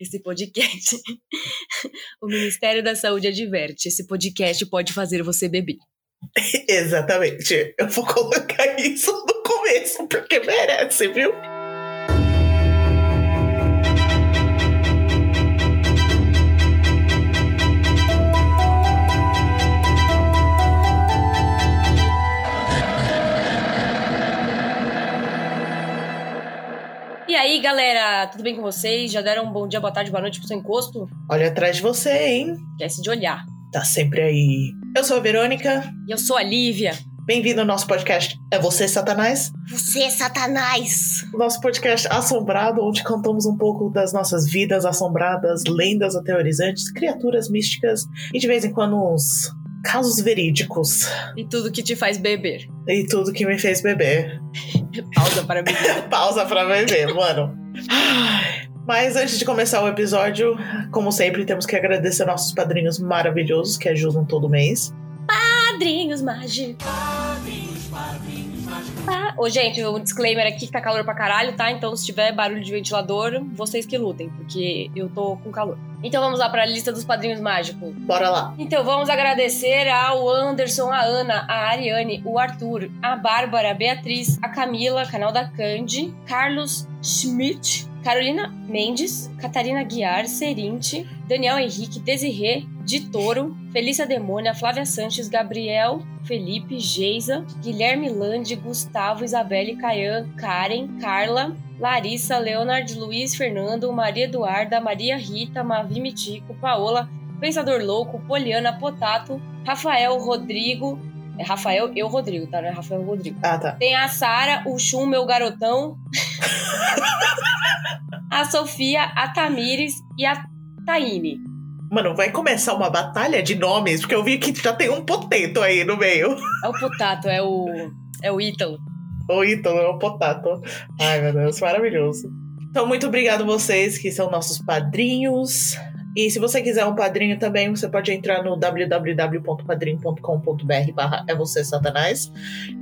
esse podcast. o Ministério da Saúde adverte: esse podcast pode fazer você beber. Exatamente. Eu vou colocar isso no começo, porque merece, viu? Aí, galera, tudo bem com vocês? Já deram um bom dia, boa tarde, boa noite pro seu encosto? Olha atrás de você, hein? Esquece de olhar. Tá sempre aí. Eu sou a Verônica. E eu sou a Lívia. Bem-vindo ao nosso podcast É Você, Satanás? Você, Satanás! Nosso podcast assombrado, onde cantamos um pouco das nossas vidas assombradas, lendas aterrorizantes, criaturas místicas e de vez em quando uns casos verídicos. E tudo que te faz beber. E tudo que me fez beber. Pausa para beber. Pausa para beber, mano. Mas antes de começar o episódio, como sempre, temos que agradecer nossos padrinhos maravilhosos que ajudam todo mês. Padrinhos mágicos. Ah, ô, gente, um disclaimer aqui que tá calor pra caralho, tá? Então, se tiver barulho de ventilador, vocês que lutem, porque eu tô com calor. Então, vamos lá pra lista dos padrinhos mágicos. Bora lá. Então, vamos agradecer ao Anderson, a Ana, a Ariane, o Arthur, a Bárbara, a Beatriz, a Camila, canal da Candy, Carlos Schmidt, Carolina Mendes, Catarina Guiar, Serinte, Daniel Henrique, Desirê, de Toro, Felícia Demônia, Flávia Sanches, Gabriel, Felipe, Geisa, Guilherme Lande, Gustavo, Isabelle, Caian, Karen, Carla, Larissa, Leonard, Luiz, Fernando, Maria Eduarda, Maria Rita, Mavi Mitico, Paola, Pensador Louco, Poliana, Potato, Rafael, Rodrigo, é Rafael, eu, Rodrigo, tá? Não é Rafael, Rodrigo. Ah, tá. Tem a Sara, o Chum, meu garotão. a Sofia, a Tamires e a Taine. Mano, vai começar uma batalha de nomes, porque eu vi que já tem um potato aí no meio. É o Potato, é o. É o Ítalo. O Ítalo é o potato. Ai, meu Deus, maravilhoso. Então, muito obrigado vocês que são nossos padrinhos. E se você quiser um padrinho também, você pode entrar no www.padrinho.com.br barra é você satanás.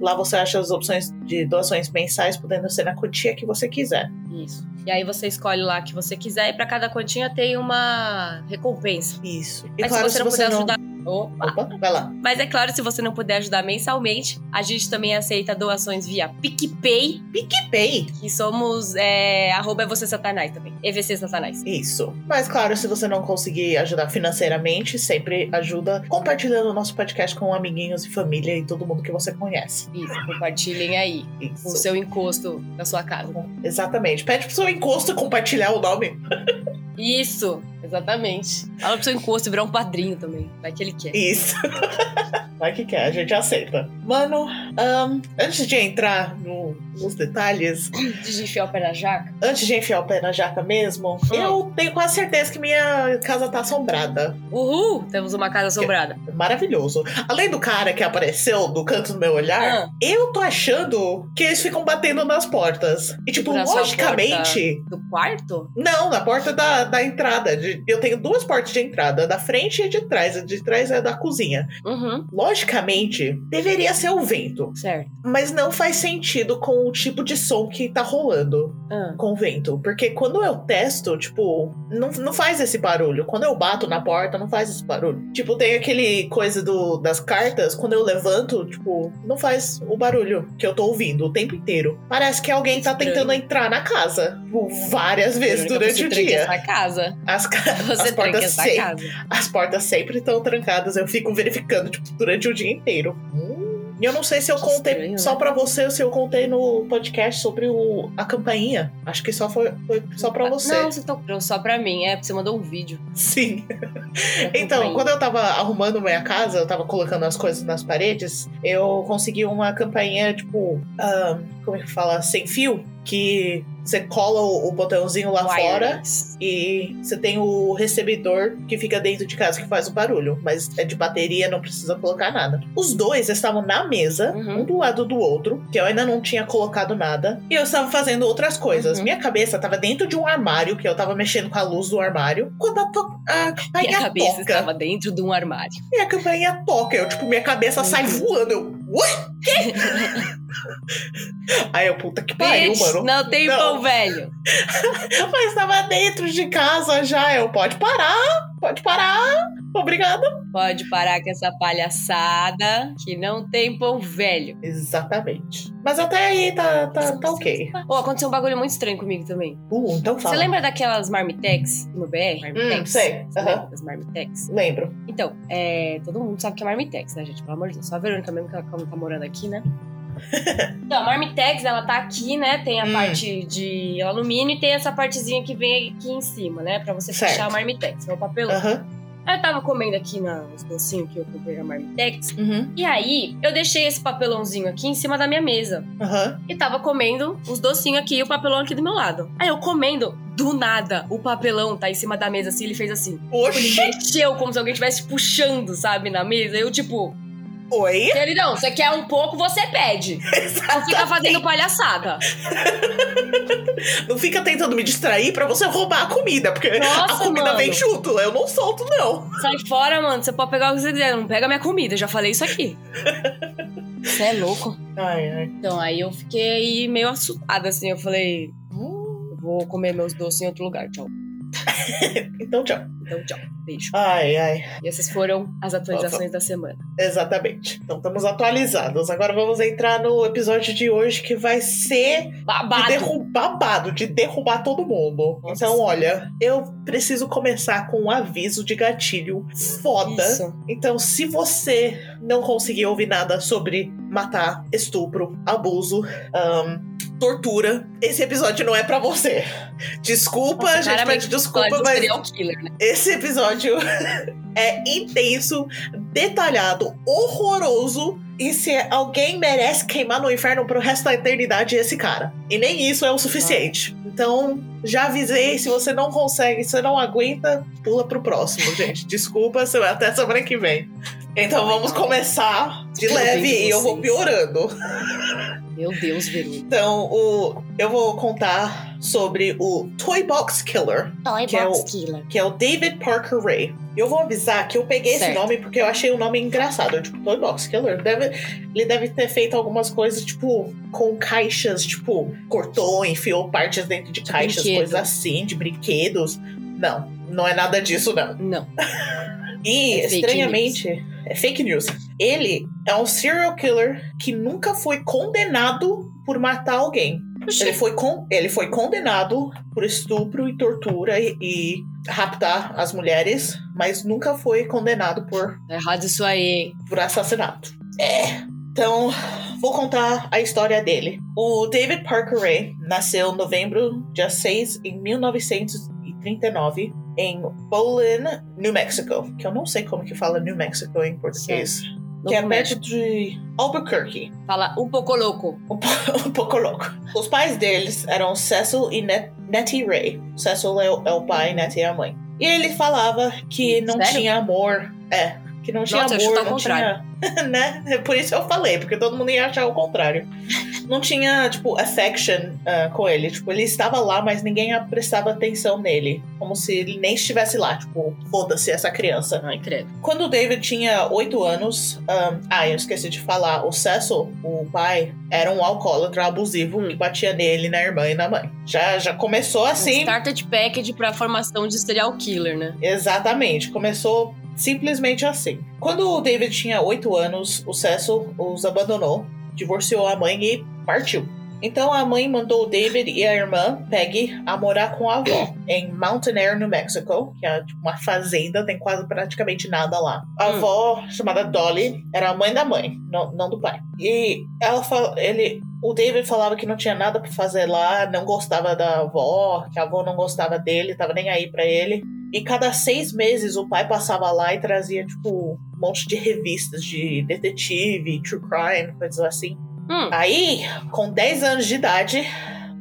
Lá você acha as opções de doações mensais, podendo ser na quantia que você quiser. Isso. E aí você escolhe lá que você quiser e para cada quantia tem uma recompensa. Isso. E Mas claro, se você não puder ajudar. Opa. Opa, vai lá. Mas é claro, se você não puder ajudar mensalmente, a gente também aceita doações via PicPay, PicPay. que somos é, arroba é você satanás também. EVC Satanás. Isso. Mas claro, se você não conseguir ajudar financeiramente, sempre ajuda compartilhando o nosso podcast com amiguinhos e família e todo mundo que você conhece. Isso, compartilhem aí Isso. o seu encosto na sua casa. Exatamente. Pede pro seu encosto compartilhar o nome. Isso, exatamente. Fala pro seu encosto virar um padrinho também. Vai que ele quer. Isso. Vai que quer, a gente aceita. Mano, ahn, antes de entrar no- nos detalhes, De enfiar o pé na jaca. antes de enfiar o pé na jaca mesmo, Hum. eu tenho quase certeza que minha casa tá assombrada. Uhul! Temos uma casa assombrada. Maravilhoso. Além do cara que apareceu do canto do meu olhar, Ah. eu tô achando que eles ficam batendo nas portas. E, tipo, logicamente. Do quarto? Não, na porta da, da entrada. De- eu tenho duas portas de entrada, da frente e de trás. A de trás é da cozinha. Uhum. Logicamente, deveria ser o vento. Certo. Mas não faz sentido com o tipo de som que tá rolando Ah. com o vento. Porque quando eu testo, tipo, não, não faz esse barulho. Quando eu bato na porta, não faz esse barulho. Tipo, tem aquele coisa do, das cartas, quando eu levanto, tipo, não faz o barulho que eu tô ouvindo o tempo inteiro. Parece que alguém tá tentando entrar na casa. tipo, várias vezes durante o dia. essa casa. As, Você as portas sempre. casa. As portas sempre estão trancadas, eu fico verificando tipo, durante o dia inteiro. Hum. E eu não sei se eu contei estranho, só né? pra você ou se eu contei no podcast sobre o, a campainha. Acho que só foi, foi só pra você. Não, você tocou só pra mim. É, você mandou um vídeo. Sim. Então, quando eu tava arrumando minha casa, eu tava colocando as coisas nas paredes, eu consegui uma campainha, tipo, ah, como é que fala? Sem fio, que você cola o, o botãozinho lá fora e você tem o recebedor que fica dentro de casa que faz o barulho, mas é de bateria, não precisa colocar nada. Os dois estavam na mesa, Uhum. um do lado do outro, que eu ainda não tinha colocado nada, e eu estava fazendo outras coisas. Uhum. Minha cabeça estava dentro de um armário, que eu tava mexendo com a luz do armário, quando a, to- a campainha Minha cabeça toca. estava dentro de um armário. Minha campainha toca, eu, tipo, minha cabeça sai Uhum. voando. Eu, What? Quê? Aí eu, puta que pariu, Bitch, mano. não tem Não. pão velho. Mas tava dentro de casa já. Eu, pode parar, pode parar. Obrigada. Pode parar com essa palhaçada que não tem pão velho. Exatamente. Mas até aí tá, tá, tá ok. Ô, aconteceu um bagulho muito estranho comigo também. Uh, então fala. Você lembra daquelas Marmitex no BR? Marmitex? Hum, sei. Lembra das Marmitex? Lembro. Então, é, todo mundo sabe que é Marmitex, né, gente? Pelo amor de Deus. Só a Verônica mesmo, que ela tá morando aqui, né? então, a Marmitex, ela tá aqui, né? Tem a Hum. parte de alumínio e tem essa partezinha que vem aqui em cima, né? Pra você Certo. fechar a Marmitex, é o papelão. Aí eu tava comendo aqui na- nos docinhos que eu comprei na Marmitex. Uhum. E aí, eu deixei esse papelãozinho aqui em cima da minha mesa. Aham. E tava comendo os docinhos aqui e o papelão aqui do meu lado. Aí eu comendo, do nada, o papelão tá em cima da mesa assim, ele fez assim. Ele Oxi. mexeu como se alguém estivesse puxando, sabe, na mesa. Eu, tipo, Oi? queridão, você quer um pouco, você pede. Não fica fazendo palhaçada. Não fica tentando me distrair pra você roubar a comida, porque Nossa, a comida mano. vem junto. Eu não solto, não. Sai fora, mano. Você pode pegar o que você quiser. Não pega minha comida. Já falei isso aqui. Você é louco. Ai, ai. Então, aí eu fiquei meio assustada, assim. Eu falei, hum, vou comer meus doces em outro lugar. Tchau. Então, tchau. Então, tchau. Beijo. Ai, ai. E essas foram as atualizações da semana. Exatamente. Então, estamos atualizados. Agora vamos entrar no episódio de hoje que vai ser de Babado. derrubar babado, de derrubar todo mundo. Nossa. Então, olha, eu preciso começar com um aviso de gatilho foda. Isso. Então, se você não conseguir ouvir nada sobre matar, estupro, abuso, ahn, tortura, esse episódio não é pra você. Desculpa, Nossa, gente pede desculpa, de mas serial killer, né? Esse episódio é intenso, detalhado, horroroso. E se alguém merece queimar no inferno pro resto da eternidade, é esse cara. E nem isso é o suficiente. Então, já avisei, se você não consegue, se você não aguenta, pula pro próximo, gente. Desculpa, se- até semana que vem. Então vamos começar de leve e eu vou piorando. Meu Deus, Verônica. Então, o, eu vou contar sobre o Toy Box Killer. Toy Que é Box o- Killer. que é o David Parker Ray. E eu vou avisar que eu peguei esse Certo. nome porque eu achei o nome engraçado. Tipo, Toy Box Killer. Deve, ele deve ter feito algumas coisas, tipo, com caixas, tipo, cortou, enfiou partes dentro de, De caixas, brinquedo. coisas assim, de brinquedos. Não, não é nada disso, não. Não. E, É fake estranhamente, é fake news. Ele é um serial killer que nunca foi condenado por matar alguém. Ele foi, con- ele foi condenado por estupro e tortura e, e raptar as mulheres, mas nunca foi condenado por, Tá errado isso aí, por assassinato. É. Então, vou contar a história dele. O David Parker Ray nasceu em novembro, dia 6, em 1939, em Bolin, New Mexico. Que eu não sei como que fala New Mexico em português. Não que é perto de Albuquerque. Fala um pouco louco. um, po- um pouco louco. Os pais deles eram Cecil e Net Nettie Ray. Cecil é o, é o pai, Nettie é a mãe. E ele falava que não Sério? tinha amor. É, que não tinha Nossa, amor, não tinha. né? É Por isso eu falei, porque todo mundo ia achar o contrário. Não tinha, tipo, affection ah, com ele. Tipo, ele estava lá, mas ninguém prestava atenção nele. Como se ele nem estivesse lá. Tipo, foda-se essa criança. Ai, credo. Quando o David tinha oito anos, um, ah, eu esqueci de falar, o Cecil, o pai, era um alcoólatra abusivo Hum. que batia nele, na irmã e na mãe. Já, já começou Um assim. starter package pra formação de serial killer, né? Exatamente, começou simplesmente assim. Quando o David tinha oito anos, o Cecil os abandonou, divorciou a mãe e partiu. Então a mãe mandou o David e a irmã, Peggy, a morar com a avó em Mountain Air, New Mexico, que é tipo, uma fazenda, tem quase praticamente nada lá. A Hum. avó, chamada Dolly, era a mãe da mãe, não, não do pai. E ela ele, o David falava que não tinha nada pra fazer lá, não gostava da avó, que a avó não gostava dele, tava nem aí pra ele. E cada seis meses o pai passava lá e trazia, tipo, um monte de revistas de detetive, true crime, coisas assim. Hum, Aí, com 10 anos de idade,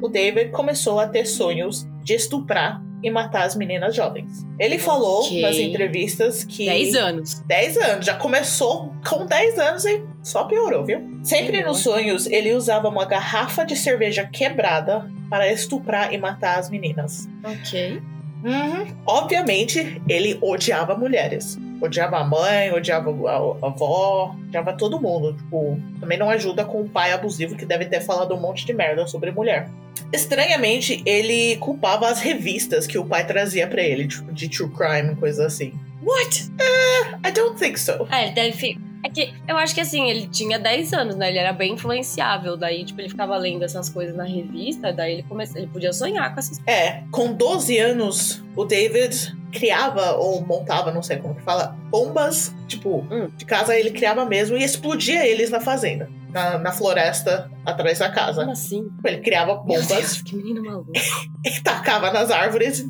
o David começou a ter sonhos de estuprar e matar as meninas jovens. Ele falou Ok. nas entrevistas que. 10 anos. 10 anos, já começou com 10 anos e só piorou, viu? Sempre nos sonhos, ele usava uma garrafa de cerveja quebrada para estuprar e matar as meninas. Ok. Uhum. Obviamente, ele odiava mulheres. odiava a mãe, odiava a, avó, odiava todo mundo. Tipo, também não ajuda com o pai abusivo que deve ter falado um monte de merda sobre mulher. Estranhamente, ele culpava as revistas que o pai trazia para ele, tipo, de true crime, coisa assim. What? Uh, I don't think so. É, ele deve. É que eu acho que assim, ele tinha 10 anos, né? Ele era bem influenciável. Daí, tipo, ele ficava lendo essas coisas na revista, daí ele começou. Ele podia sonhar com essas É, com 12 anos, o David criava ou montava, não sei como que fala, bombas, tipo, Hum. de casa ele criava mesmo e explodia eles na fazenda, na, na floresta atrás da casa. Como assim? Ele criava Meu bombas Deus, que menino maluco. e tacava nas árvores.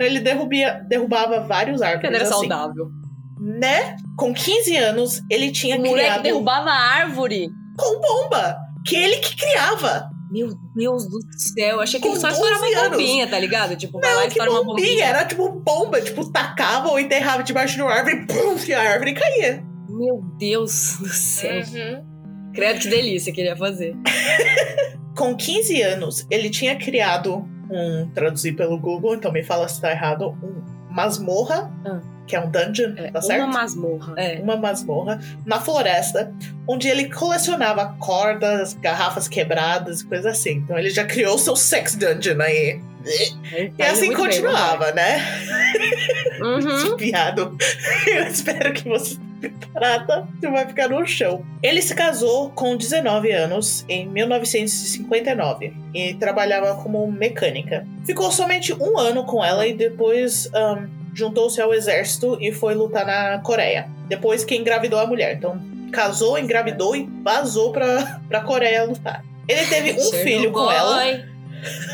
Ele derrubia, derrubava vários Porque árvores ele era assim. saudável. Né? Com 15 anos, ele tinha O moleque criado derrubava a árvore. com bomba, que ele que criava. Meu Deus do céu. Achei que Com ele só 12 estourava uma bombinha, tá ligado? Tipo, vai lá e que estoura uma bombinha, bombinha. era tipo bomba, tipo, tacava ou enterrava debaixo de uma árvore e pum, e a árvore caía. Meu Deus do céu. Uhum. Credo que delícia que ele ia fazer. Com 15 anos, ele tinha criado um, traduzir pelo Google, então me fala se tá errado, um masmorra, Ah. que é um dungeon, É, tá certo? uma masmorra. É. Uma masmorra na floresta, onde ele colecionava cordas, garrafas quebradas e coisas assim. Então ele já criou seu sex dungeon aí. E assim continuava, né? Uhum. Piado. Eu espero que você preparada. Você vai ficar no chão. Ele se casou com 19 anos em 1959 e trabalhava como mecânica. Ficou somente um ano com ela e depois ahn, juntou-se ao exército e foi lutar na Coreia. Depois que engravidou a mulher. Então, casou, engravidou e vazou pra, pra Coreia lutar. Ele teve um filho com ela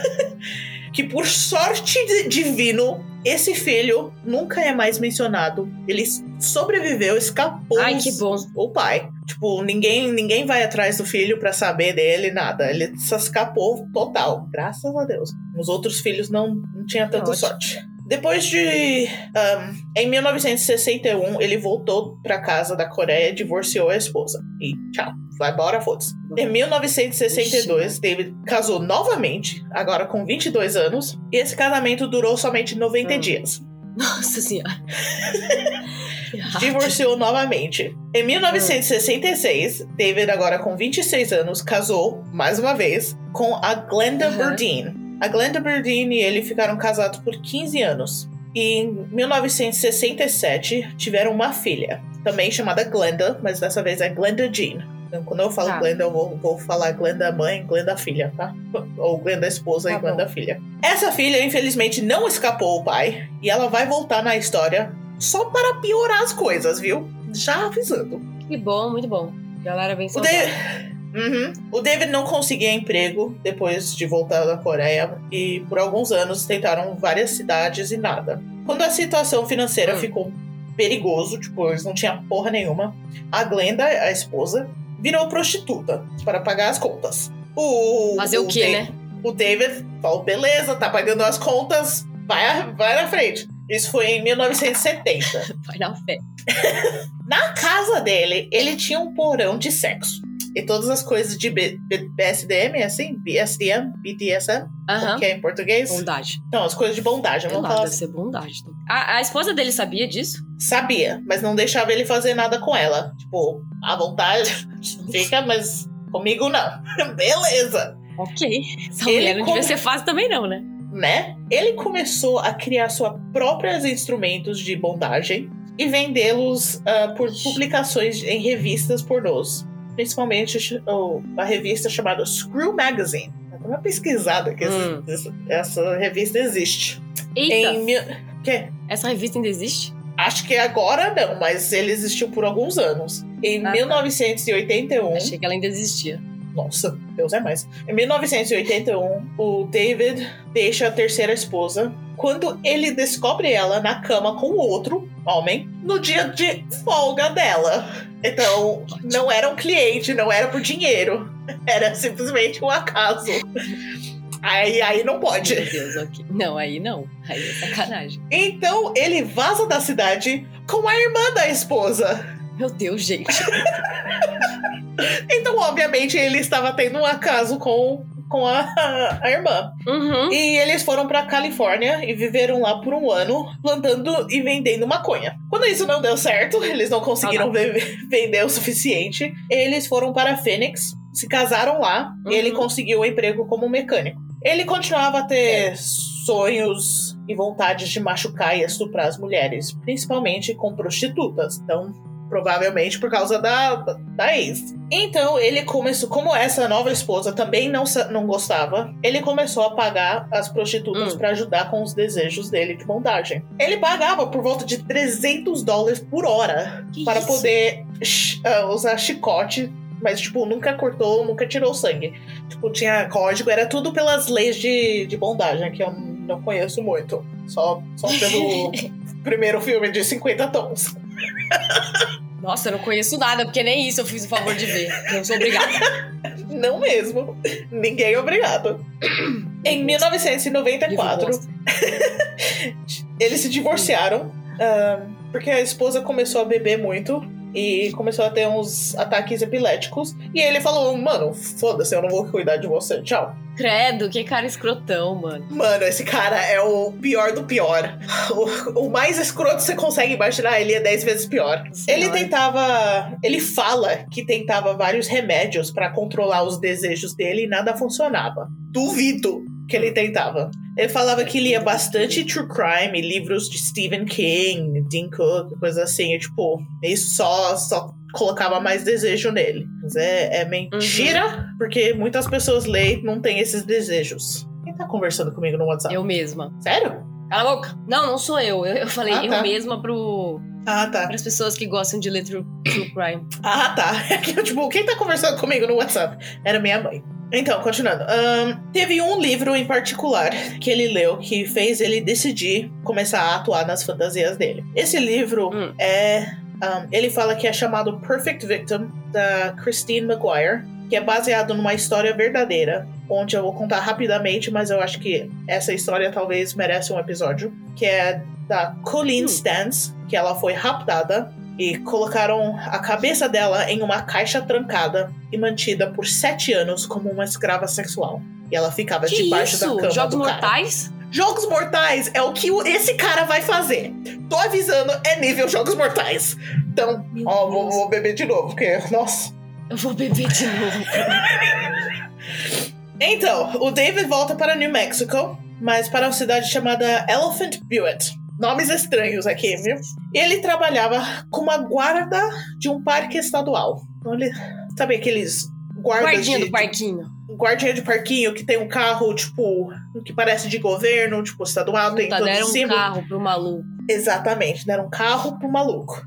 que por sorte divino, esse filho nunca é mais mencionado. Ele sobreviveu, escapou Ai, que bom. o pai. Tipo, ninguém, ninguém vai atrás do filho pra saber dele, nada. Ele se escapou total, graças a Deus. Os outros filhos não, não tinha tanta Ótimo. sorte. Depois de. ahn, em 1961, ele voltou pra casa da Coreia divorciou a esposa. E tchau, vai embora, foda-se. Em 1962, David casou novamente, agora com 22 anos, e esse casamento durou somente 90 Hum. dias. Nossa senhora. Divorciou novamente. Em 1966, David, agora com 26 anos, casou, mais uma vez, com a Glenda Uhum. Burdine. A Glenda Burdine e ele ficaram casados por 15 anos. E em 1967, tiveram uma filha, também chamada Glenda, mas dessa vez é Glenda Jean. Então, quando eu falo Tá. Glenda, eu vou, vou falar Glenda mãe, Glenda filha, tá? Ou Glenda esposa Tá e Glenda bom. filha. Essa filha, infelizmente, não escapou o pai, e ela vai voltar na história só para piorar as coisas, viu? Já avisando. Que bom, muito bom. Galera bem O, saudável. Uhum. O David não conseguia emprego depois de voltar da Coreia e por alguns anos tentaram várias cidades e nada. Quando a situação financeira Hum. ficou perigoso, tipo, eles não tinham porra nenhuma, a Glenda, a esposa, virou prostituta para pagar as contas. O, Fazer o quê, Da- né? O David falou, beleza, tá pagando as contas, vai, vai na frente. Isso foi em 1970. Vai na fé. Na casa dele, ele tinha um porão de sexo. E todas as coisas de B- B- BSDM, assim? BSDM? BDSM? Como que é em português? Bondade. Não, as coisas de bondagem, vamos lá, falar deve assim. ser bondade. A, a esposa dele sabia disso? Sabia, mas não deixava ele fazer nada com ela. Tipo, à vontade, fica, mas comigo não. Beleza. Ok. Essa Ele mulher não come- devia ser fácil também, não, né? Né? Ele começou a criar seus próprios instrumentos de bondagem e vendê-los ah, por publicações em revistas pornôs. Principalmente a revista chamada Screw Magazine. Dá uma pesquisada que Hum. essa, essa revista existe. Eita, Em que? essa revista ainda existe? Acho que agora não, mas ele existiu por alguns anos. Em Ah, tá. 1981. Achei que ela ainda existia. Nossa, Deus é mais. Em 1981, o David deixa a terceira esposa quando ele descobre ela na cama com outro homem no dia de folga dela. Então, não era um cliente, não era por dinheiro. Era simplesmente um acaso. Aí, aí não pode. Meu Deus, ok. Não, aí não. Aí é sacanagem. Então, ele vaza da cidade com a irmã da esposa. Meu Deus, gente. Então, obviamente, ele estava tendo um acaso com, com a, a irmã. Uhum. E eles foram pra Califórnia e viveram lá por um ano, plantando e vendendo maconha. Quando isso não deu certo, eles não conseguiram Ah, ve- vender o suficiente, eles foram para Phoenix, se casaram lá Uhum. e ele conseguiu um emprego como mecânico. Ele continuava a ter sonhos e vontades de machucar e estuprar as mulheres, principalmente com prostitutas. Então, provavelmente por causa da, da ex. Então, ele começou, como essa nova esposa também não, não gostava, ele começou a pagar as prostitutas Hum. pra ajudar com os desejos dele de bondagem. Ele pagava por volta de 300 dólares por hora Que para isso? poder ah, usar chicote, mas, tipo, nunca cortou, nunca tirou sangue. Tipo, tinha código, era tudo pelas leis de, de bondagem, que eu não conheço muito. Só, só pelo primeiro filme de 50 tons. Nossa, eu não conheço nada, porque nem isso eu fiz o favor de ver. Não sou obrigada. Não mesmo. Ninguém é obrigado. Em 1994, Livre bosta. eles se divorciaram ah, porque a esposa começou a beber muito e começou a ter uns ataques epiléticos. E ele falou: Mano, foda-se, eu não vou cuidar de você. Tchau. Credo, que cara escrotão, mano. Mano, esse cara é o pior do pior. O, o mais escroto que você consegue imaginar, ele é 10 vezes pior. Ele tentava. Ele fala que tentava vários remédios pra controlar os desejos dele e nada funcionava. Duvido que ele tentava. Ele falava que lia bastante true crime, livros de Stephen King, Dean Cook, coisa assim. E, tipo, isso só, só colocava mais desejo nele. Mas é, é mentira, porque muitas pessoas leem e não têm esses desejos. Quem tá conversando comigo no WhatsApp? Eu mesma. Sério? Cala a boca. Não, não sou eu. Eu, eu falei Ah, eu tá. mesma pro, Ah, tá. pras pessoas que gostam de ler true, true crime. Ah, tá. É que, tipo, quem tá conversando comigo no WhatsApp? Era minha mãe. Então, continuando. Ahn, teve um livro em particular que ele leu que fez ele decidir começar a atuar nas fantasias dele. Esse livro Hum. é. ahn, ele fala que é chamado Perfect Victim, da Christine McGuire, que é baseado numa história verdadeira, onde eu vou contar rapidamente, mas eu acho que essa história talvez merece um episódio, que é da Colleen Hum. Stans, que ela foi raptada e colocaram a cabeça dela em uma caixa trancada e mantida por sete anos como uma escrava sexual. E ela ficava Que debaixo isso? da cama Jogos do cara. mortais? Jogos Mortais é o que esse cara vai fazer. Tô avisando, é nível Jogos Mortais. Então, Meu ó, vou, vou beber de novo, porque, nossa. Eu vou beber de novo. Então, o David volta para New Mexico, mas para uma cidade chamada Elephant Butte. Nomes estranhos aqui, viu? Ele trabalhava como a guarda de um parque estadual. Então, ele, sabe aqueles guardas Guardinha de, do parquinho. guardinha de parquinho que tem um carro, tipo, que parece de governo, tipo, estadual, tem Puta, todo deram um símbolo. carro pro maluco. Exatamente, deram um carro pro maluco.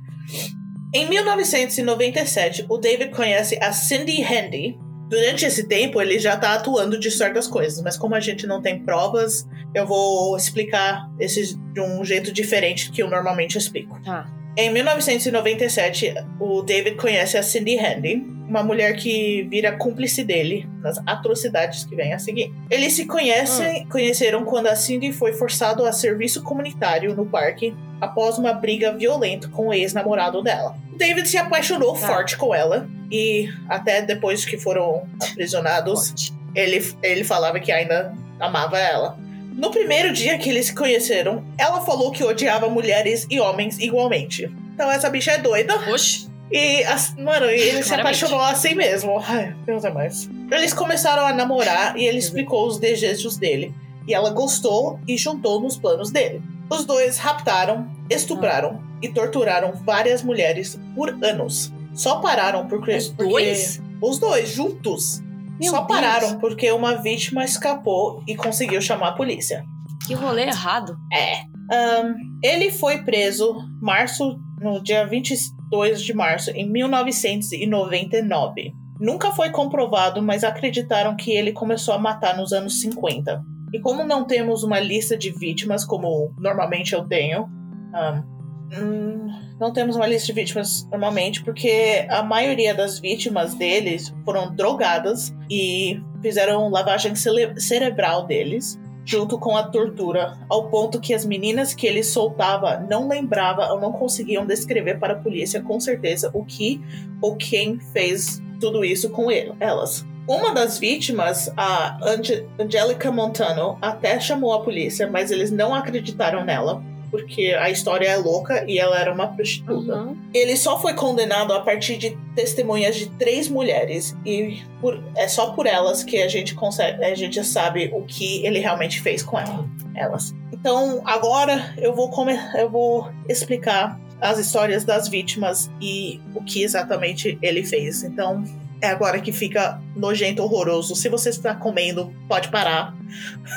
Em 1997, o David conhece a Cindy Handy. Durante esse tempo, ele já tá atuando de certas coisas, mas como a gente não tem provas, eu vou explicar esses de um jeito diferente que eu normalmente explico. Tá. Em 1997, o David conhece a Cindy Handy, uma mulher que vira cúmplice dele nas atrocidades que vêm a seguir. Eles se conhecem, conheceram quando a Cindy foi forçado a serviço comunitário no parque após uma briga violenta com o ex-namorado dela. O David se apaixonou Tá. forte com ela e até depois que foram aprisionados, ele, ele falava que ainda amava ela. No primeiro dia que eles se conheceram, ela falou que odiava mulheres e homens igualmente. Então essa bicha é doida. Oxe. E, as- mano, ele se Claramente. apaixonou assim mesmo. Ai, Deus é mais. Eles começaram a namorar e ele explicou os desejos dele. E ela gostou e juntou nos planos dele. Os dois raptaram, estupraram e torturaram várias mulheres por anos. Só pararam porque. Os porque- dois? Os dois, juntos. Meu Só Deus. pararam porque uma vítima escapou e conseguiu chamar a polícia. Que rolê errado. É. Ahn, ele foi preso março, no dia 22 de março, em 1999. Nunca foi comprovado, mas acreditaram que ele começou a matar nos anos 50. E como não temos uma lista de vítimas, como normalmente eu tenho, ahn, hum, não temos uma lista de vítimas normalmente, porque a maioria das vítimas deles foram drogadas e fizeram lavagem cele- cerebral deles junto com a tortura, ao ponto que as meninas que ele soltava não lembrava ou não conseguiam descrever para a polícia com certeza o que ou quem fez tudo isso com ele, elas. Uma das vítimas, a Ange Angelica Montano, até chamou a polícia, mas eles não acreditaram nela porque a história é louca e ela era uma prostituta. Uhum. Ele só foi condenado a partir de testemunhas de três mulheres e por, é só por elas que a gente consegue, a gente sabe o que ele realmente fez com ela, elas. Então agora eu vou eu vou explicar as histórias das vítimas e o que exatamente ele fez. Então é agora que fica nojento, horroroso. Se você está comendo, pode parar.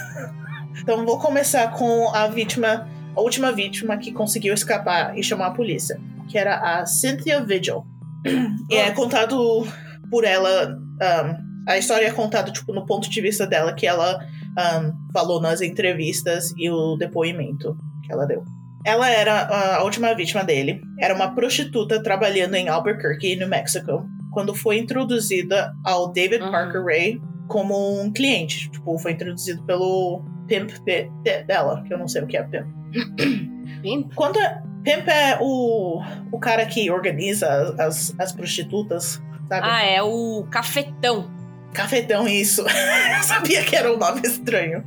então vou começar com a vítima a última vítima que conseguiu escapar e chamar a polícia, que era a Cynthia Vigil. E é contado por ela. Um, a história é contada tipo, no ponto de vista dela, que ela um, falou nas entrevistas e o depoimento que ela deu. Ela era a última vítima dele. Era uma prostituta trabalhando em Albuquerque, no México, quando foi introduzida ao David uhum. Parker Ray como um cliente. Tipo, foi introduzido pelo pimp dela, que eu não sei o que é pimp. Pimp? Quando é, pimp é o, o cara que organiza as, as prostitutas, sabe? Ah, é o cafetão. Cafetão, isso. eu sabia que era um nome estranho.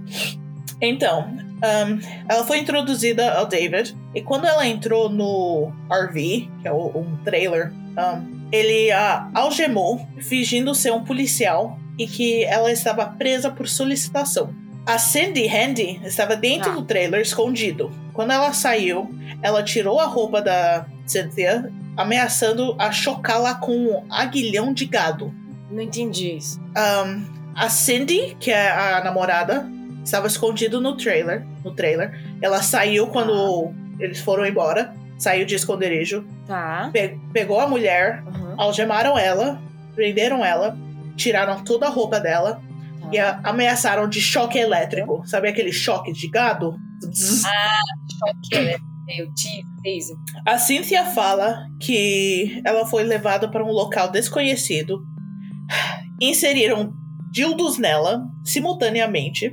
então, um, ela foi introduzida ao David, e quando ela entrou no RV, que é o, um trailer, um, ele a algemou, fingindo ser um policial e que ela estava presa por solicitação. A Cindy Handy estava dentro ah. do trailer, escondido. Quando ela saiu, ela tirou a roupa da Cynthia, ameaçando a chocá-la com um aguilhão de gado. Não entendi isso. Um, a Cindy, que é a namorada, estava escondido no trailer. No trailer. Ela saiu quando ah. eles foram embora. Saiu de esconderijo. Tá. Pe pegou a mulher, uhum. algemaram ela, prenderam ela, tiraram toda a roupa dela e a, ameaçaram de choque elétrico. Sabe aquele choque de gado? Ah, choque elétrico. Eu tive, A Cynthia fala que ela foi levada para um local desconhecido. Inseriram dildos nela simultaneamente,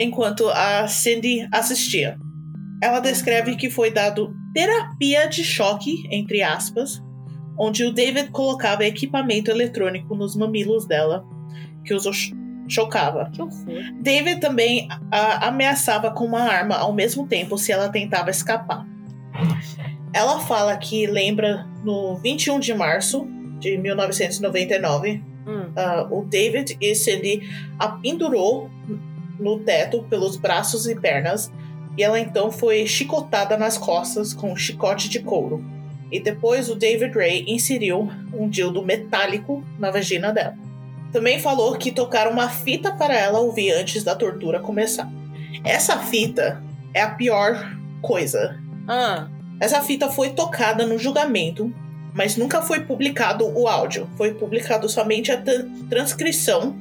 enquanto a Cindy assistia. Ela descreve que foi dado terapia de choque, entre aspas, onde o David colocava equipamento eletrônico nos mamilos dela, que os chocava. Que horror. David também a, ameaçava com uma arma ao mesmo tempo se ela tentava escapar. Ela fala que lembra no 21 de março de 1999, hum. uh, o David e Cindy a pendurou no teto pelos braços e pernas e ela então foi chicotada nas costas com um chicote de couro. E depois o David Ray inseriu um dildo metálico na vagina dela. Também falou que tocaram uma fita para ela ouvir antes da tortura começar. Essa fita é a pior coisa. Ah. Essa fita foi tocada no julgamento, mas nunca foi publicado o áudio. Foi publicado somente a transcrição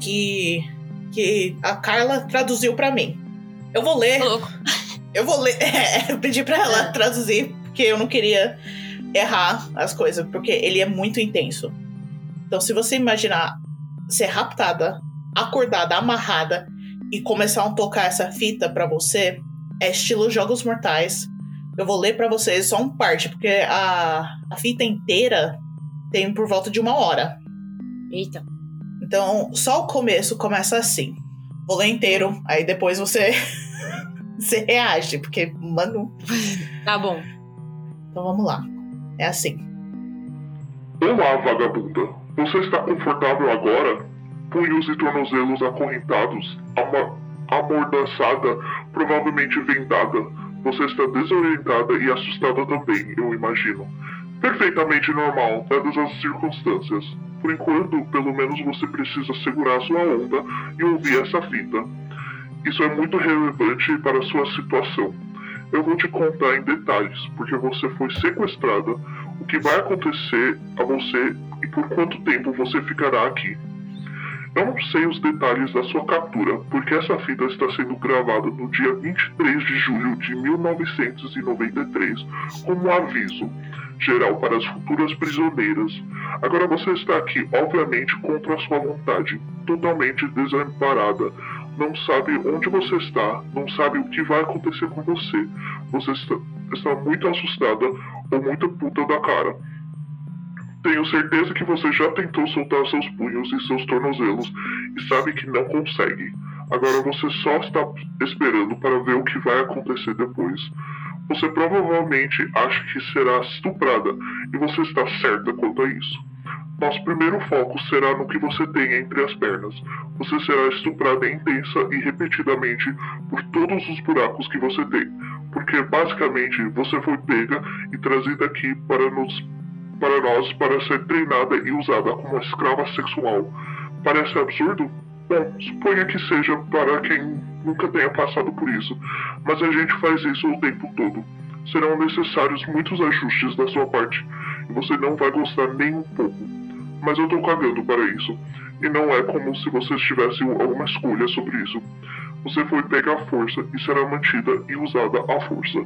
que, que a Carla traduziu para mim. Eu vou ler. Eu vou ler. É, eu pedi para ela ah. traduzir, porque eu não queria errar as coisas, porque ele é muito intenso. Então, se você imaginar ser raptada, acordada, amarrada e começar a tocar essa fita para você, é estilo Jogos Mortais. Eu vou ler para vocês só um parte, porque a, a fita inteira tem por volta de uma hora. Eita. Então, só o começo começa assim. Vou ler inteiro, aí depois você. você reage, porque, mano. Tá bom. Então vamos lá. É assim. Olá, vagabunda. Você está confortável agora? Punhos e tornozelos acorrentados, amordaçada, provavelmente vendada. Você está desorientada e assustada também, eu imagino. Perfeitamente normal, dadas as circunstâncias. Por enquanto, pelo menos você precisa segurar sua onda e ouvir essa fita. Isso é muito relevante para sua situação. Eu vou te contar em detalhes, porque você foi sequestrada, o que vai acontecer a você e por quanto tempo você ficará aqui. Eu não sei os detalhes da sua captura, porque essa fita está sendo gravada no dia 23 de julho de 1993 como um aviso geral para as futuras prisioneiras. Agora você está aqui, obviamente, contra a sua vontade, totalmente desamparada. Não sabe onde você está, não sabe o que vai acontecer com você. Você está, está muito assustada ou muito puta da cara. Tenho certeza que você já tentou soltar seus punhos e seus tornozelos e sabe que não consegue. Agora você só está esperando para ver o que vai acontecer depois. Você provavelmente acha que será estuprada e você está certa quanto a isso. Nosso primeiro foco será no que você tem entre as pernas. Você será estuprada intensa e repetidamente por todos os buracos que você tem, porque basicamente você foi pega e trazida aqui para, nos, para nós para ser treinada e usada como escrava sexual. Parece absurdo? Bom, suponha que seja para quem nunca tenha passado por isso, mas a gente faz isso o tempo todo. Serão necessários muitos ajustes da sua parte, e você não vai gostar nem um pouco mas eu tô cagando para isso. E não é como se você tivesse alguma escolha sobre isso. Você foi pega à força e será mantida e usada à força.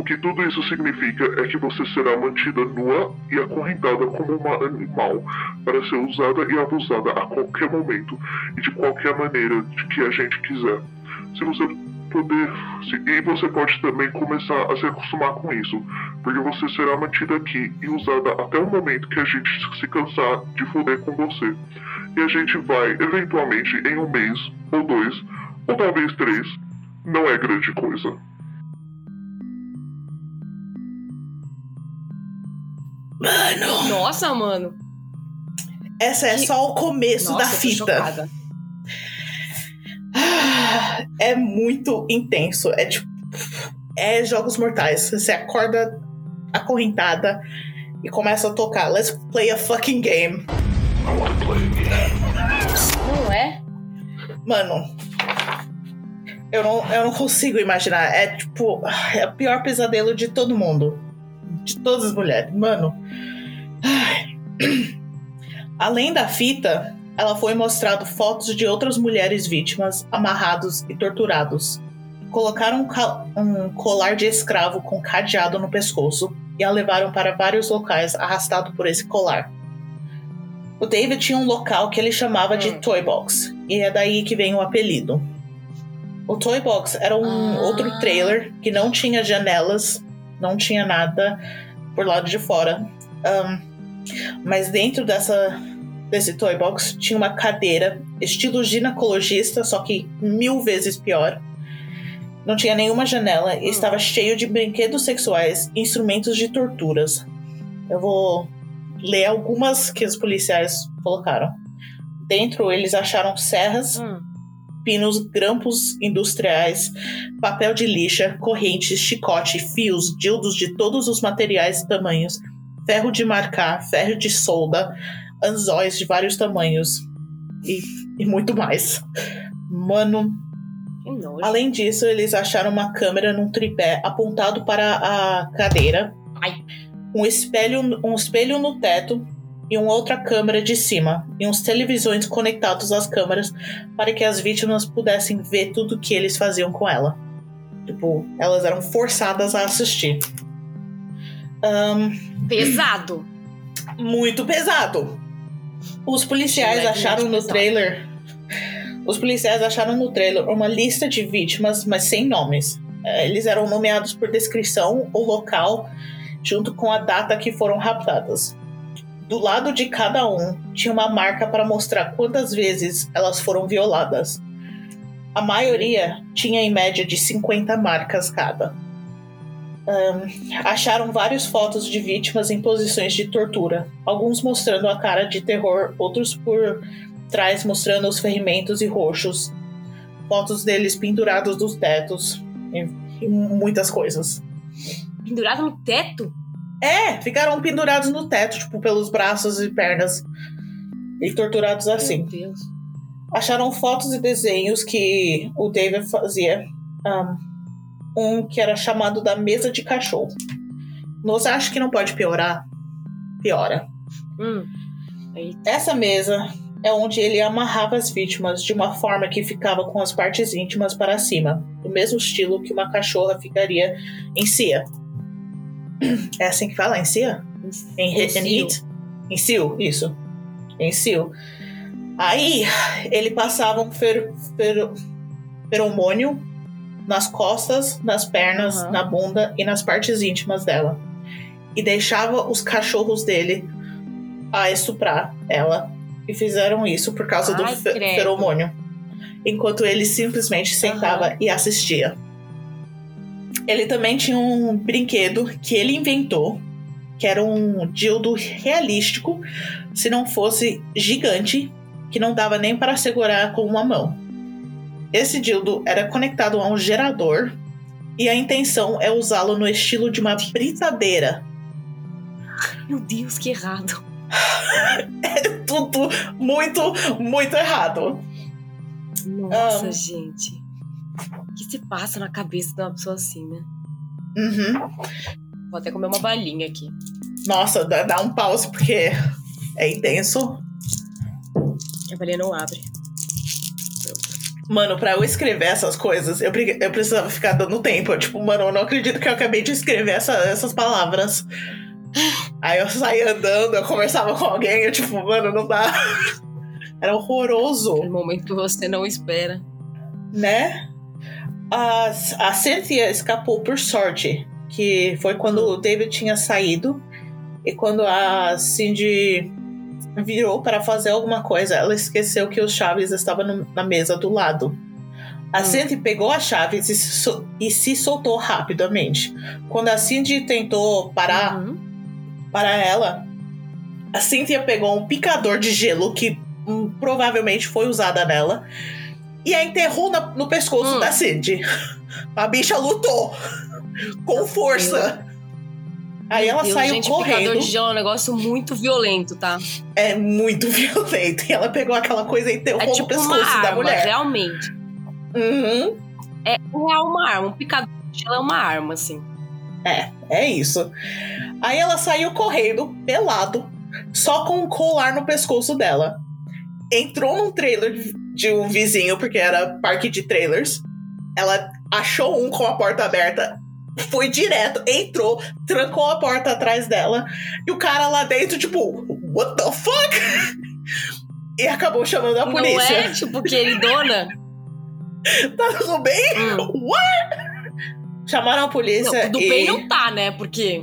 O que tudo isso significa é que você será mantida nua e acorrentada como uma animal para ser usada e abusada a qualquer momento e de qualquer maneira que a gente quiser. Se você poder. E você pode também começar a se acostumar com isso, porque você será mantida aqui e usada até o momento que a gente se cansar de foder com você. E a gente vai, eventualmente, em um mês, ou dois, ou talvez três. Não é grande coisa. Mano! Nossa, mano! Essa é que... só o começo Nossa, da fita é muito intenso. É tipo. É jogos mortais. Você acorda acorrentada e começa a tocar. Let's play a fucking game. I wanna play a game. Não é? Mano. Eu não, eu não consigo imaginar. É tipo. É o pior pesadelo de todo mundo. De todas as mulheres. Mano. Além da fita, ela foi mostrado fotos de outras mulheres vítimas amarrados e torturados. Colocaram um colar de escravo com cadeado no pescoço e a levaram para vários locais arrastado por esse colar. O David tinha um local que ele chamava de hum. Toy Box, e é daí que vem o apelido. O Toy Box era um ah. outro trailer que não tinha janelas, não tinha nada por lado de fora. Um, mas dentro dessa desse toy box tinha uma cadeira estilo ginecologista, só que mil vezes pior. Não tinha nenhuma janela e estava cheio de brinquedos sexuais e instrumentos de torturas. Eu vou ler algumas que os policiais colocaram. Dentro eles acharam serras, hum. Pinos, grampos industriais, papel de lixa, correntes, chicote, fios, dildos de todos os materiais e tamanhos, ferro de marcar, ferro de solda, anzóis de vários tamanhos e, e muito mais. Mano. Além disso, eles acharam uma câmera num tripé apontado para a cadeira, Ai. um espelho, um espelho no teto e uma outra câmera de cima, e uns televisões conectados às câmeras para que as vítimas pudessem ver tudo que eles faziam com ela. Tipo, elas eram forçadas a assistir. Um, pesado. Muito pesado. Os policiais acharam no trailer. Os policiais acharam no trailer uma lista de vítimas, mas sem nomes. É, eles eram nomeados por descrição ou local, junto com a data que foram raptadas. Do lado de cada um tinha uma marca para mostrar quantas vezes elas foram violadas. A maioria tinha em média de 50 marcas cada. Um, acharam várias fotos de vítimas em posições de tortura, alguns mostrando a cara de terror, outros por trás mostrando os ferimentos e roxos, fotos deles pendurados nos tetos e, e muitas coisas. Pendurado no teto? É, ficaram pendurados no teto, tipo, pelos braços e pernas. E torturados assim. Meu Deus. Acharam fotos e desenhos que o David fazia. Um, um que era chamado da mesa de cachorro. Você acha que não pode piorar? Piora. Hum. Essa mesa é onde ele amarrava as vítimas de uma forma que ficava com as partes íntimas para cima, do mesmo estilo que uma cachorra ficaria em cia. É assim que fala? Em cia? Em, em, em heat? Em isso. Em. Aí ele passava um fer, fer, feromônio nas costas, nas pernas, uhum. na bunda e nas partes íntimas dela. E deixava os cachorros dele a estuprar ela. E fizeram isso por causa do Ai, fe credo. feromônio. Enquanto ele simplesmente sentava Aham. e assistia. Ele também tinha um brinquedo que ele inventou, que era um dildo realístico, se não fosse gigante, que não dava nem para segurar com uma mão. Esse dildo era conectado a um gerador e a intenção é usá-lo no estilo de uma britadeira. Meu Deus, que errado. Tudo muito, muito errado. Nossa, Ah. gente. O que se passa na cabeça de uma pessoa assim, né? Uhum. Vou até comer uma balinha aqui. Nossa, dá, dá um pause porque é intenso. A balinha não abre. Mano, pra eu escrever essas coisas, eu, eu precisava ficar dando tempo. Eu, tipo, mano, eu não acredito que eu acabei de escrever essa- essas palavras. Aí eu saía andando, eu conversava com alguém, eu, tipo, mano, não dá. Era horroroso. No momento que você não espera. né? A, a Cynthia escapou por sorte, que foi quando o David tinha saído e quando a Cindy virou para fazer alguma coisa, ela esqueceu que os chaves estavam no- na mesa do lado. A Hum. Cindy pegou as chaves e se, e se soltou rapidamente. Quando a Cindy tentou parar Uhum. para ela, a Cynthia pegou um picador de gelo que hum, provavelmente foi usada nela e a enterrou na- no pescoço Hum. da Cindy. A bicha lutou com força. Aí ela Deus, saiu gente, correndo. picador de gelo é um negócio muito violento, tá? É muito violento. E ela pegou aquela coisa e enterrou É no tipo pescoço uma da arma, mulher. realmente. Uhum. É uma arma. Um picador de gelo é uma arma, assim. É, é isso. Aí ela saiu correndo, pelado, só com um colar no pescoço dela. Entrou num trailer de um vizinho, porque era parque de trailers. Ela achou um com a porta aberta, foi direto, entrou, trancou a porta atrás dela. E o cara lá dentro, tipo, what the fuck? E acabou chamando a Não polícia. é, tipo, queridona? Tá tudo bem? Hum. Chamaram a polícia Não, tudo e... bem não tá, né? Porque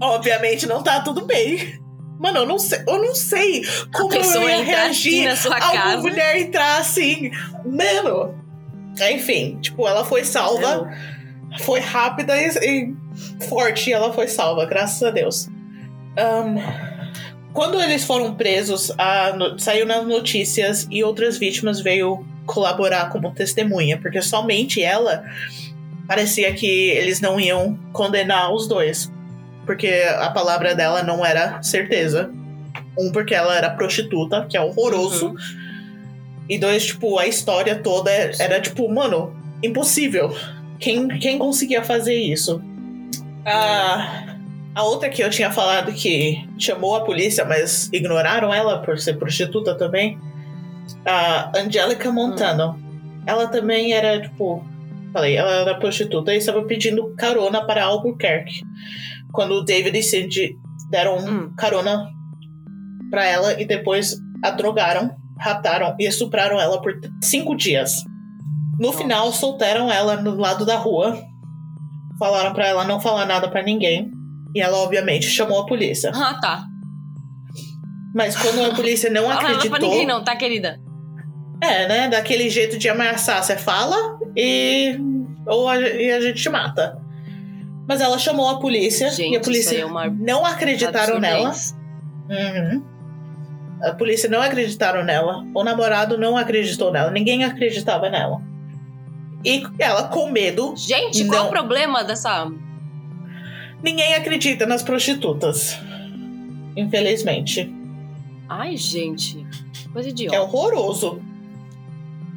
obviamente não tá tudo bem. Mano, eu não sei, eu não sei como eu ia assim reagir a uma casa. mulher entrar assim. Mano. Enfim, tipo, ela foi salva, foi rápida e, e forte, e ela foi salva, graças a Deus. Ahn, quando eles foram presos, a no- saiu nas notícias e outras vítimas veio colaborar como testemunha, porque somente ela parecia que eles não iam condenar os dois porque a palavra dela não era certeza. Um, porque ela era prostituta, que é horroroso. Uhum. E dois, tipo, a história toda era tipo, mano, impossível. Quem, quem conseguia fazer isso? A, a outra que eu tinha falado que chamou a polícia, mas ignoraram ela por ser prostituta também. A Angelica Montano. Ela também era, tipo, falei, ela era prostituta e estava pedindo carona para Albuquerque quando o David e Cindy deram Hum. carona pra ela e depois a drogaram, raptaram e estupraram ela por cinco dias. No Nossa. final, soltaram ela no lado da rua, falaram pra ela não falar nada pra ninguém e ela obviamente chamou a polícia. Ah, tá. Mas quando a polícia não Fala nada pra acreditou, ninguém não, tá, querida? é, né, daquele jeito de ameaçar, você fala e ou a, e a gente te mata. Mas ela chamou a polícia Gente, e a polícia é uma não acreditaram nela. Uhum. A polícia não acreditaram nela. O namorado não acreditou nela. Ninguém acreditava nela. E ela, com medo, Gente, qual é Não. o problema dessa... ninguém acredita nas prostitutas. Infelizmente. Ai, gente. Coisa É idiota. horroroso.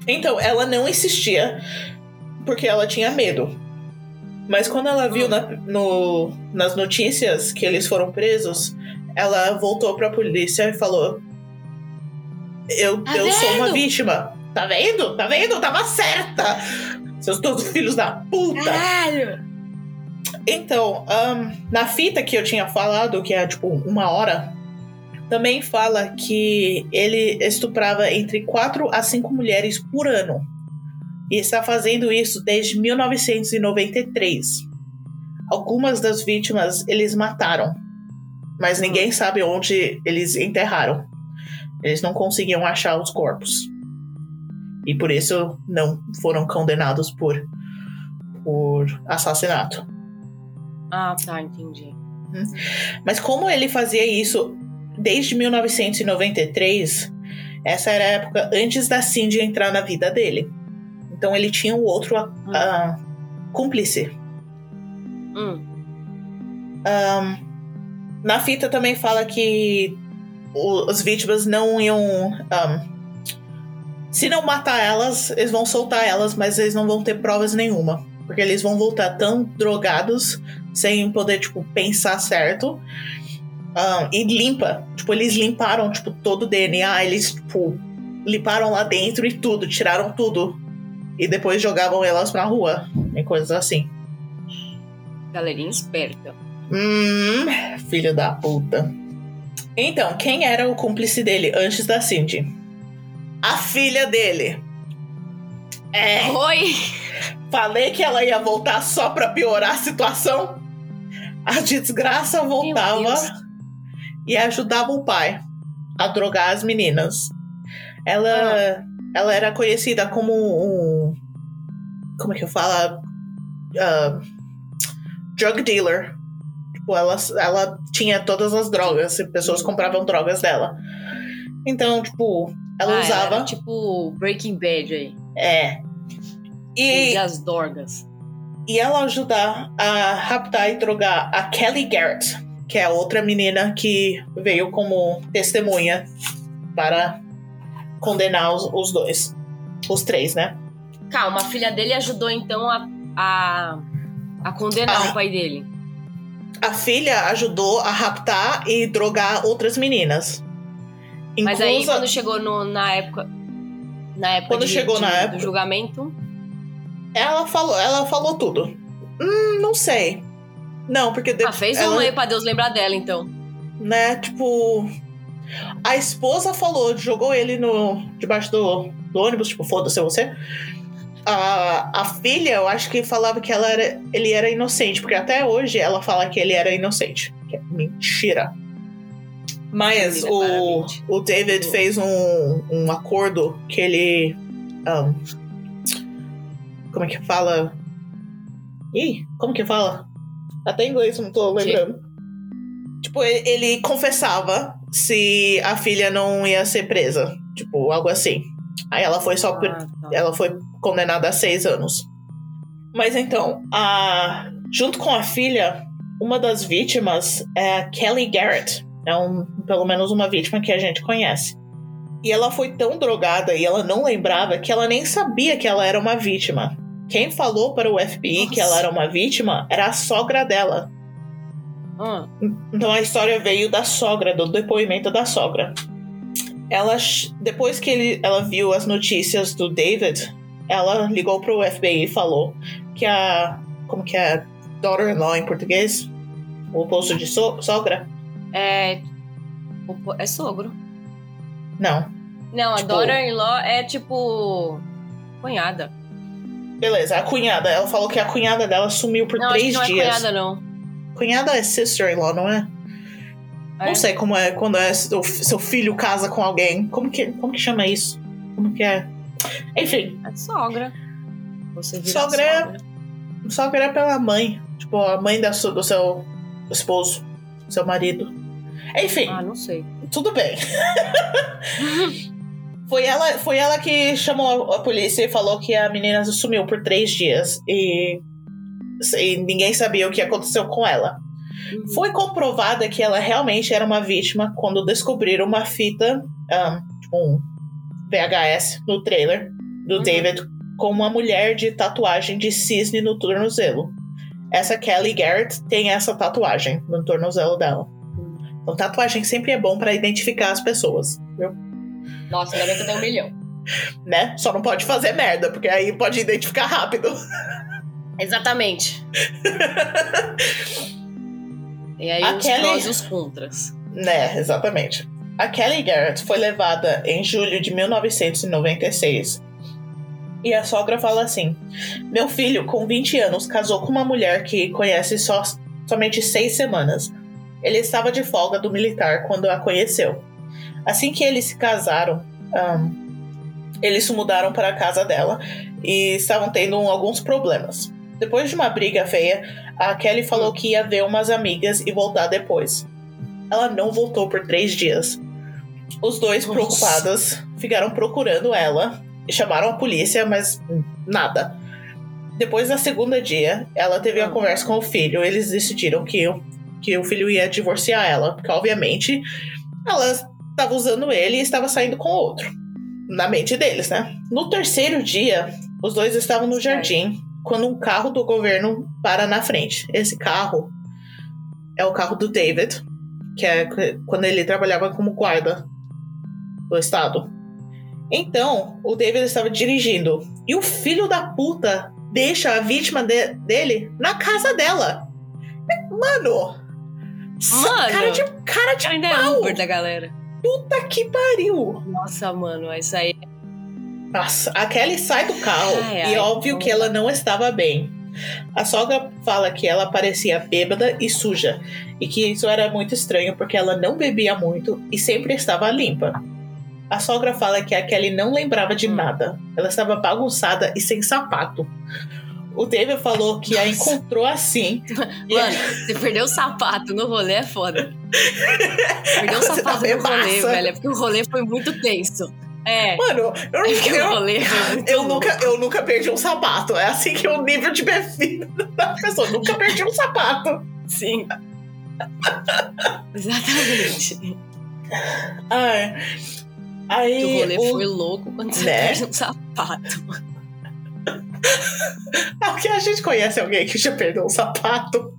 Então, ela não insistia porque ela tinha medo. Mas quando ela viu Hum. na- no- nas notícias que eles foram presos, ela voltou pra polícia e falou: Eu, Tá eu sou uma vítima. Tá vendo? Tá vendo? Eu tava certa! Seus todos filhos da puta! Caralho! Então, ahn, na fita que eu tinha falado, que é tipo uma hora, também fala que ele estuprava entre 4 a 5 mulheres por ano. E está fazendo isso desde 1993. Algumas das vítimas eles mataram. Mas ninguém sabe onde eles enterraram. Eles não conseguiam achar os corpos. E por isso não foram condenados por, por assassinato. Ah, tá, entendi. Mas como ele fazia isso desde 1993, essa era a época antes da Cindy entrar na vida dele. Então ele tinha o outro uh, cúmplice. Hum. Um, na fita também fala que o, as vítimas não iam. Um, se não matar elas, eles vão soltar elas, mas eles não vão ter provas nenhuma. Porque eles vão voltar tão drogados, sem poder, tipo, pensar certo. Um, e limpa. Tipo, eles limparam, tipo, todo o DNA. Eles, tipo, limparam lá dentro e tudo, tiraram tudo. E depois jogavam elas pra rua. E coisas assim. Galerinha esperta. Hum, filho da puta. Então, quem era o cúmplice dele antes da Cindy? A filha dele. É. Oi! Falei que ela ia voltar só pra piorar a situação. A desgraça voltava e ajudava o pai a drogar as meninas. Ela, ah. ela era conhecida como um. Como é que eu falo? Uh, drug dealer. Tipo, ela, ela tinha todas as drogas e pessoas compravam drogas dela. Então, tipo, ela ah, usava. Era tipo Breaking Bad aí. É. E, e as drogas. E ela ajudar a raptar e drogar a Kelly Garrett, que é a outra menina que veio como testemunha para condenar os, os dois. Os três, né? Calma, a filha dele ajudou então a, a, a condenar ah. o pai dele. A filha ajudou a raptar e drogar outras meninas. Mas aí quando chegou no, na época. Na época quando de, chegou de, na do época, julgamento. Ela falou, ela falou tudo. Hum, não sei. Não, porque depois. Ah, fez ela, um aí pra Deus lembrar dela, então. Né, tipo. A esposa falou, jogou ele no debaixo do, do ônibus, tipo, foda-se você. A, a filha, eu acho que falava que ela era, ele era inocente, porque até hoje ela fala que ele era inocente. Que é mentira. Mas o, o David fez um, um acordo que ele. Um, como é que fala? Ih, como que fala? Até em inglês não tô lembrando. Que? Tipo, ele, ele confessava se a filha não ia ser presa. Tipo, algo assim. Aí ela foi só. Ah, tá. Ela foi condenada a seis anos. Mas então, a, junto com a filha, uma das vítimas é a Kelly Garrett. É um, pelo menos uma vítima que a gente conhece. E ela foi tão drogada e ela não lembrava que ela nem sabia que ela era uma vítima. Quem falou para o FBI Nossa. que ela era uma vítima era a sogra dela. Ah. Então a história veio da sogra, do depoimento da sogra. Ela, depois que ele, ela viu as notícias do David, ela ligou para o FBI e falou que a. Como que é? Daughter-in-law em português? O oposto de so, sogra? É. É sogro. Não. Não, a tipo, daughter-in-law é tipo. cunhada. Beleza, a cunhada. Ela falou que a cunhada dela sumiu por não, três acho que não dias. Não é cunhada, não. Cunhada é sister-in-law, não é? É? Não sei como é quando é seu, seu filho casa com alguém. Como que, como que chama isso? Como que é? Enfim. É sogra. Você sogra, sogra. É, sogra é pela mãe. Tipo, a mãe da, do seu esposo, seu marido. Enfim. Ah, não sei. Tudo bem. Foi ela, foi ela que chamou a polícia e falou que a menina sumiu por três dias e, e ninguém sabia o que aconteceu com ela. Uhum. Foi comprovada que ela realmente era uma vítima quando descobriram uma fita, um, tipo um VHS, no trailer do uhum. David com uma mulher de tatuagem de cisne no tornozelo. Essa Kelly Garrett tem essa tatuagem no tornozelo dela. Então, tatuagem sempre é bom para identificar as pessoas, viu? Nossa, ainda bem que eu tenho um milhão. Né? Só não pode fazer merda, porque aí pode identificar rápido. Exatamente. e aí a os Kelly... prós e os contras. Né, exatamente. A Kelly Garrett foi levada em julho de 1996. E a sogra fala assim: Meu filho, com 20 anos, casou com uma mulher que conhece só, somente seis semanas. Ele estava de folga do militar quando a conheceu. Assim que eles se casaram, um, eles se mudaram para a casa dela e estavam tendo alguns problemas. Depois de uma briga feia, a Kelly falou que ia ver umas amigas e voltar depois. Ela não voltou por três dias. Os dois, Nossa. preocupados, ficaram procurando ela e chamaram a polícia, mas nada. Depois da segunda dia, ela teve uma Ah. conversa com o filho. Eles decidiram que, o- que o filho ia divorciar ela, porque obviamente ela estava usando ele e estava saindo com outro. Na mente deles, né? No terceiro dia, os dois estavam no jardim quando um carro do governo para na frente. Esse carro é o carro do David, que é qu- quando ele trabalhava como guarda do estado. Então, o David estava dirigindo e o filho da puta deixa a vítima de- dele na casa dela. Mano! Mano! Cara de, cara de Ainda é pau! Uber da galera. Puta que pariu! Nossa, mano, isso aí. Nossa, a Kelly sai do carro Ai, e ai, óbvio não que ela não estava bem. A sogra fala que ela parecia bêbada e suja e que isso era muito estranho porque ela não bebia muito e sempre estava limpa. A sogra fala que a Kelly não lembrava de Hum. nada. Ela estava bagunçada e sem sapato. O David falou que a Nossa. encontrou assim. e- Mano, você perdeu o sapato no rolê é foda. Perdeu o Você sapato tá no rolê, velho. É porque o rolê foi muito tenso. É. Mano, eu, É eu, rolê foi muito eu nunca, eu nunca perdi um sapato. É assim que é o nível de bebida da pessoa. Eu nunca perdi um sapato. Sim. Exatamente. Ai. Aí. o rolê o- foi louco quando você Né? perde um sapato. Porque a gente conhece alguém que já perdeu um sapato.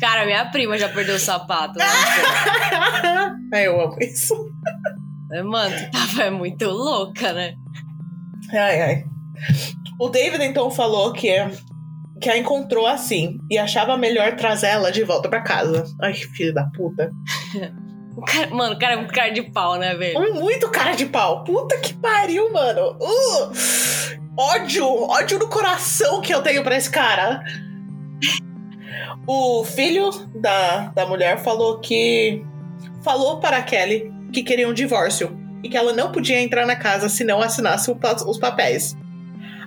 Cara, minha prima já perdeu o sapato. né? Eu amo isso. Mano, tu tava é muito louca, né? Ai, ai. O David então falou que, que a encontrou assim e achava melhor trazer ela de volta pra casa. Ai, filho da puta. O cara- mano, o cara é muito cara de pau, né, velho? Muito cara de pau. Puta que pariu, mano. Uh! Ódio, ódio no coração que eu tenho pra esse cara. O filho da, da mulher falou que. Falou para a Kelly que queria um divórcio e que ela não podia entrar na casa se não assinasse os papéis.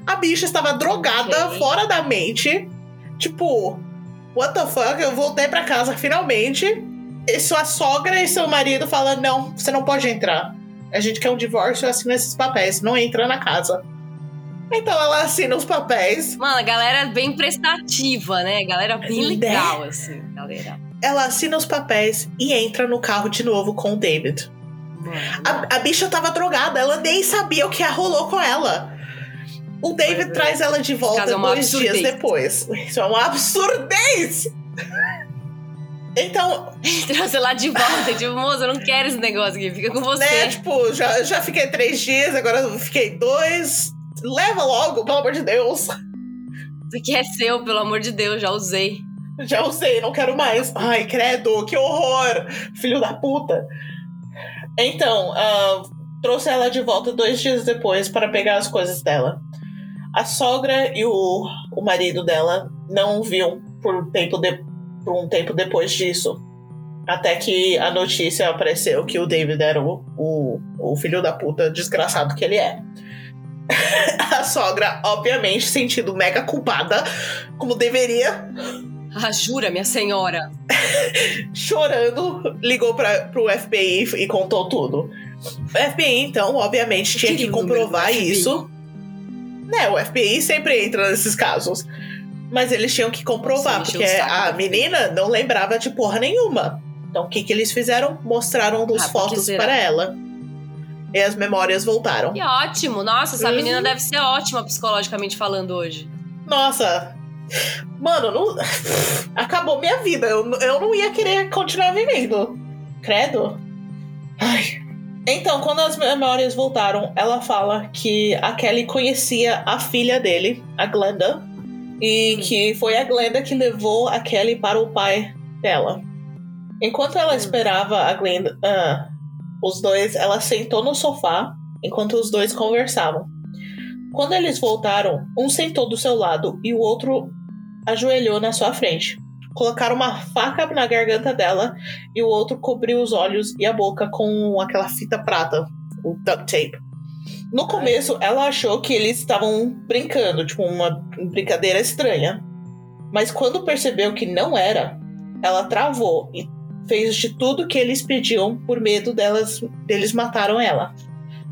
A bicha estava drogada, Ok. fora da mente. Tipo, what the fuck? Eu voltei pra casa finalmente. E sua sogra e seu marido falam: não, você não pode entrar. A gente quer um divórcio, assina esses papéis, não entra na casa. Então ela assina os papéis, Mano, a galera é bem prestativa, né? Galera bem Né? legal, assim, galera. Ela assina os papéis e entra no carro de novo com o David. A, a bicha tava drogada, ela nem sabia o que rolou com ela. O David é. traz ela de volta é dois dias absurdez. depois. Isso é uma absurdez! Então, trouxe lá de volta, tipo, moça, eu não quero esse negócio aqui, fica com você. né, tipo, já, já fiquei três dias, agora fiquei dois. Leva logo, pelo amor de Deus. Isso aqui é seu, pelo amor de Deus, já usei. Já usei, não quero mais. Ai, credo, que horror! Filho da puta. Então, ah, trouxe ela de volta dois dias depois para pegar as coisas dela. A sogra e o, o marido dela não viam por, tempo de- por um tempo depois disso. Até que a notícia apareceu que o David era o, o, o filho da puta desgraçado que ele é. a sogra, obviamente, sentindo mega culpada, como deveria, Ah, jura, minha senhora. chorando, ligou para pro FBI e contou tudo. O FBI, então, obviamente, tinha que o do comprovar isso. Né, o FBI sempre entra nesses casos. Mas eles tinham que comprovar, Nossa, porque o a menina não lembrava de porra nenhuma. Então, o que, que eles fizeram? Mostraram Ah, por que fotos para ela. E as memórias voltaram. Que ótimo. Nossa, essa Uhum. menina deve ser ótima psicologicamente falando hoje. Nossa. Mano, não... acabou minha vida. Eu, eu não ia querer continuar vivendo. Credo. Ai. Então, quando as memórias voltaram, ela fala que a Kelly conhecia a filha dele, a Glenda, e que foi a Glenda que levou a Kelly para o pai dela. Enquanto ela Hum. esperava a Glenda, ah, os dois, ela sentou no sofá enquanto os dois conversavam. Quando eles voltaram, um sentou do seu lado e o outro ajoelhou na sua frente. colocaram uma faca na garganta dela e o outro cobriu os olhos e a boca com aquela fita prata, o duct tape. No começo, ela achou que eles estavam brincando, tipo, uma brincadeira estranha. Mas quando percebeu que não era, ela travou e fez de tudo que eles pediam por medo delas, deles mataram ela.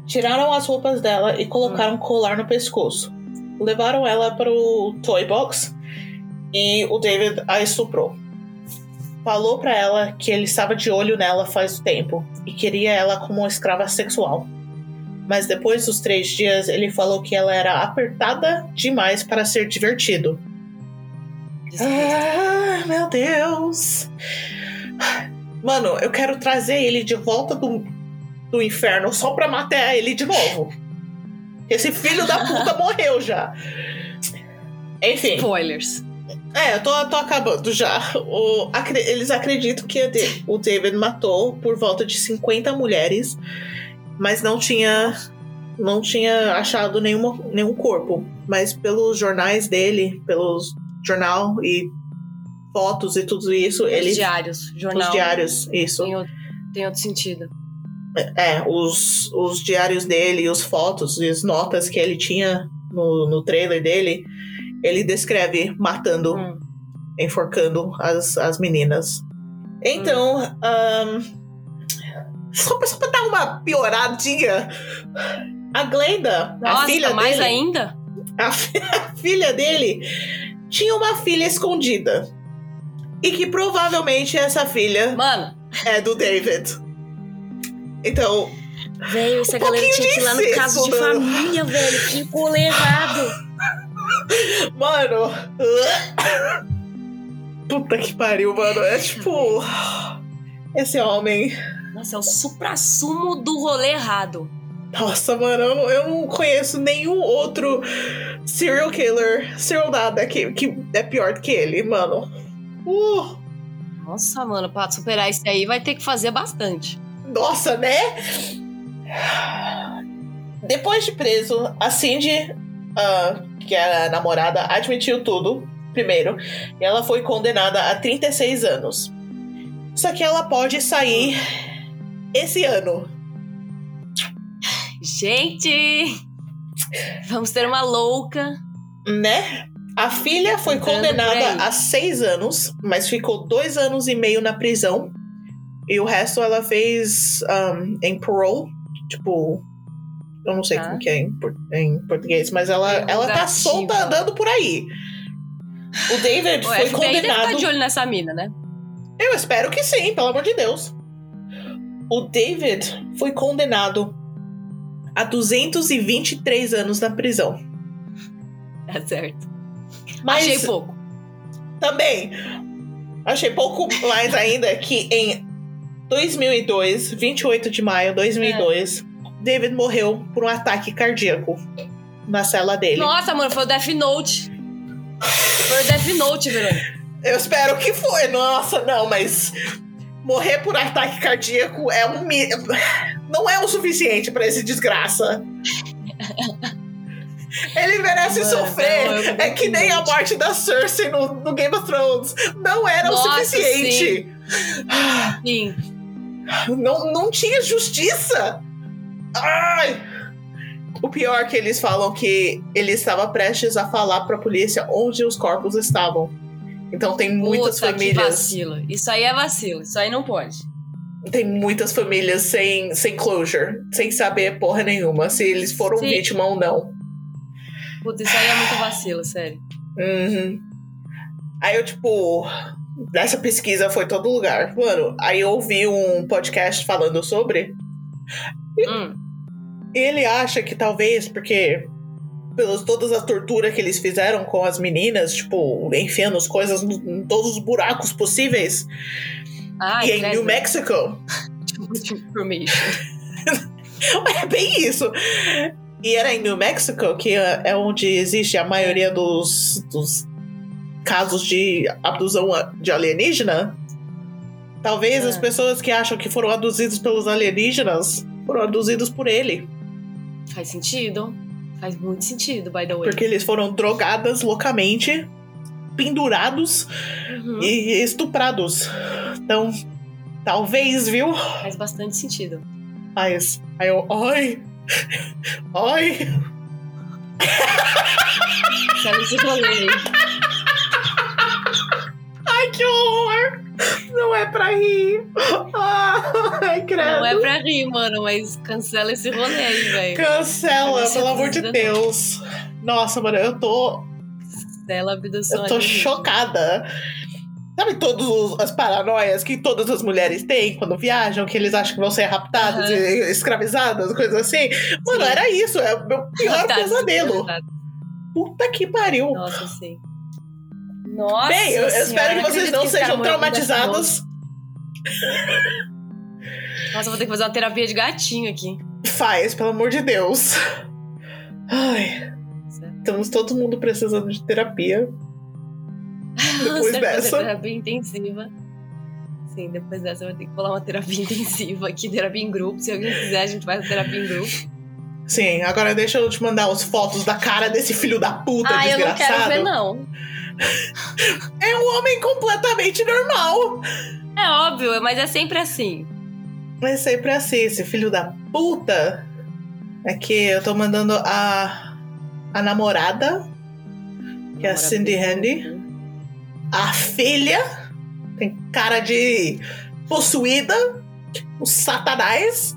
Tiraram as roupas dela e colocaram um colar no pescoço. Levaram ela para o toy box e o David a estuprou. Falou para ela que ele estava de olho nela faz tempo e queria ela como uma escrava sexual. Mas depois dos três dias, ele falou que ela era apertada demais para ser divertido. Ah, meu Deus! Mano, eu quero trazer ele de volta do, do inferno só pra matar ele de novo. Esse filho da puta morreu já. Enfim. Spoilers. É, eu tô, tô acabando já. O, acre, eles acreditam que o David matou por volta de 50 mulheres, mas não tinha não tinha achado nenhuma, nenhum corpo. Mas pelos jornais dele, pelos jornal e fotos e tudo isso, Os ele. diários, jornal. Os diários, isso. Tem outro, tem outro sentido. É, os, os diários dele, os fotos e as notas que ele tinha no, no trailer dele, ele descreve matando, Hum. enforcando as, as meninas. Então, só, pra, só pra dar uma pioradinha, a Glenda, a Nossa, filha mais dele, ainda? a, a filha dele tinha uma filha escondida. E que provavelmente essa filha Mano, é do David. Então, velho, essa Um galera tinha que ir lá no caso de família, velho. Que rolê errado. Mano. Puta que pariu, mano. É tipo. Esse homem. Nossa, é o supra-sumo do rolê errado. Nossa, mano, eu não, eu não conheço nenhum outro serial killer, serial nada, que, que é pior do que ele, mano. Uh, Nossa, mano, pra superar isso aí vai ter que fazer bastante. nossa, né? Depois de preso, a Cindy, ah, que é a namorada, admitiu tudo, primeiro, e ela foi condenada a 36 anos. Só que ela pode sair esse ano. Gente! Vamos ter uma louca. né? A filha foi Entrando por condenada a seis anos, mas ficou dois anos e meio na prisão. E o resto ela fez um, em parole. Tipo, eu não sei Tá. como que é em, por- em português, mas ela, ela tá solta andando por aí. O David O foi FBI deve estar condenado. de olho nessa mina, né? Eu espero que sim, pelo amor de Deus. O David foi condenado a 223 anos na prisão. Tá certo. Mas Achei pouco. Também. Achei pouco mais ainda que em 2002, 28 de maio de 2002, David morreu por um ataque cardíaco na cela dele. Nossa, mano, foi o Death Note. Foi o Death Note, Verônica. Eu espero que foi. Nossa, não, mas morrer por ataque cardíaco é um não é o suficiente pra esse desgraça. Ele merece Mano, sofrer. não, é que nem a morte da Cersei no, no Game of Thrones. Não era Nossa, o suficiente. Sim. Não, não tinha justiça. Ai! O pior é que eles falam que ele estava prestes a falar pra polícia onde os corpos estavam. Então tem muitas Puta, que famílias. vacilo. Isso aí é vacilo. Isso aí não pode. Tem muitas famílias sem, sem closure, sem saber porra nenhuma se eles foram Sim. vítima ou não. Puta, isso aí é muito vacilo, sério. Uhum. Aí eu, tipo, nessa pesquisa foi todo lugar. Mano, aí eu ouvi um podcast falando sobre. Hum. Ele acha que talvez, porque pelas todas as torturas que eles fizeram com as meninas, tipo, enfiando as coisas no- em todos os buracos possíveis. Ai, e em. New Mexico. É bem isso. E era em New Mexico, que é é onde existe a maioria dos, dos casos de abdusão de alienígena. Talvez É. as pessoas que acham que foram abduzidos pelos alienígenas foram abduzidos por ele. Faz sentido. Faz muito sentido, by the way. Porque eles foram drogadas loucamente pendurados Uhum. e estuprados. Então, talvez, viu? Faz bastante sentido. Mas, aí eu, oi, oi. Sabe esse rolê aí? Ai, que horror! Não é pra rir. Ai, credo. Não é pra rir, mano, mas cancela esse rolê aí, velho. Cancela, pelo amor de. Deus. Nossa, mano, eu tô. Cancela a abdução Eu tô alienígena. chocada. Sabe todas as paranoias que todas as mulheres têm quando viajam, que eles acham que vão ser raptadas Aham. e escravizadas, coisas assim? Mano, Sim. era isso, é o meu pior pesadelo. Puta que pariu. Nossa, sim. Nossa, Bem, eu, eu senhora, espero que vocês não cara sejam dessa traumatizados. Nossa, eu vou ter que fazer uma terapia de gatinho aqui. Faz, pelo amor de Deus. Ai, Certo. estamos todo mundo precisando de terapia. Depois dessa. terapia intensiva. Sim, depois dessa vai ter que rolar uma terapia intensiva aqui, terapia em grupo. Se alguém quiser, a gente faz a terapia em grupo. Sim, agora deixa eu te mandar as fotos da cara desse filho da puta ah, eu não desgraçado. quero ver, não. É um homem completamente normal. É óbvio, mas é sempre assim. Mas sempre assim, esse filho da puta. É que eu tô mandando a, a namorada, que é a Cindy Handy, a filha, tem cara de possuída, o satanás,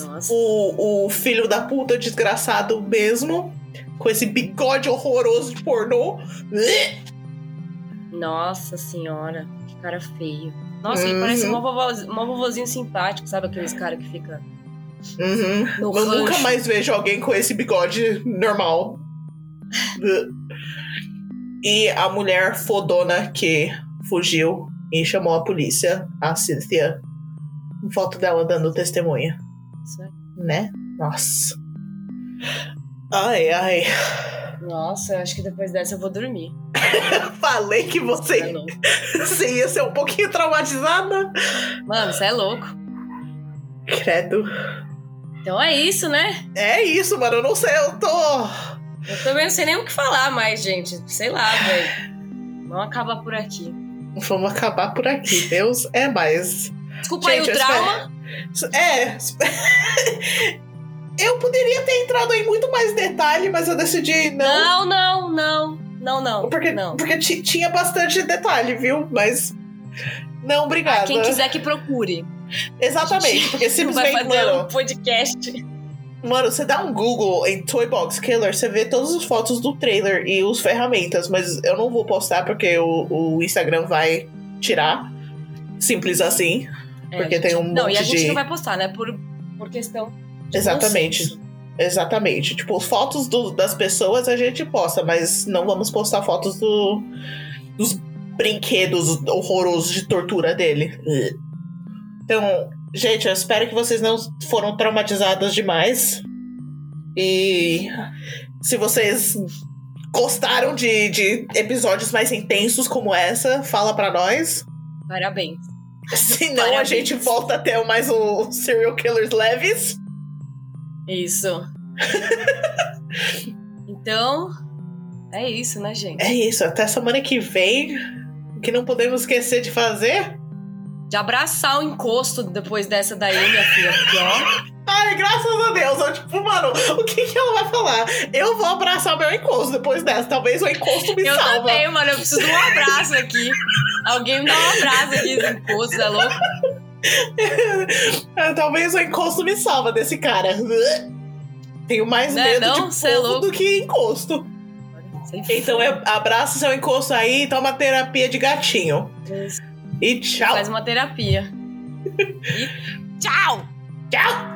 Nossa. o, o filho da puta desgraçado mesmo, com esse bigode horroroso de pornô. Nossa senhora, que cara feio. Nossa, ele Uhum. parece um vovozinho, vovozinho simpático, sabe aqueles caras que fica Uhum. Eu nunca mais vejo alguém com esse bigode normal. e a mulher fodona que fugiu e chamou a polícia, a Cynthia. Foto dela dando testemunha, Isso é- né? Nossa. Ai, ai. Nossa, eu acho que depois dessa eu vou dormir. Falei que Você é você, ia ser um pouquinho traumatizada. Mano, você é louco. Credo. Então é isso, né? É isso, mano. Eu não sei, eu tô. Eu também não sei nem o que falar mais, gente. Sei lá, velho. Vamos acabar por aqui. Vamos acabar por aqui. Deus é mais. Desculpa aí Gente, o eu trauma. É. Eu poderia ter entrado em muito mais detalhe, mas eu decidi não. Não, não, não. Não, não. porque não. porque ti- tinha bastante detalhe, viu? Mas. Não, obrigada. Ah, Quem quiser que procure. Exatamente, porque Não vai simplesmente, fazer mano, um podcast. mano, você dá um Google em Toy Box Killer, você vê todas as fotos do trailer e os ferramentas, mas eu não vou postar porque o, o Instagram vai tirar. Simples assim. É, Porque gente- tem um Não, e a monte gente de- não vai postar, né? Por, por questão. Exatamente. Exatamente. Tipo, fotos do- das pessoas a gente posta, mas não vamos postar fotos do, dos brinquedos horrorosos de tortura dele. Então, gente, eu espero que vocês não foram traumatizadas demais. E se vocês gostaram de, de episódios mais intensos como essa, fala pra nós. Parabéns. Senão a Parabéns. gente volta a ter mais um Serial Killers leves. Isso. então, é isso, né, gente? É isso, até semana que vem. O que não podemos esquecer de fazer. De abraçar o encosto depois dessa daí, minha filha. Porque, ó, Ai, graças a Deus. Eu, tipo, mano, o que, que ela vai falar? Eu vou abraçar meu encosto depois dessa. Talvez o encosto me eu salva. também, mano. Eu preciso de um abraço aqui. Alguém me dá um abraço aqui nesse encosto, é louco? É, Talvez o encosto me salva desse cara. Tenho mais Né, medo não? de é povo louco. do que encosto. Então é, abraça seu encosto aí e toma terapia de gatinho. foda. E tchau. Faz uma terapia. E tchau! Tchau.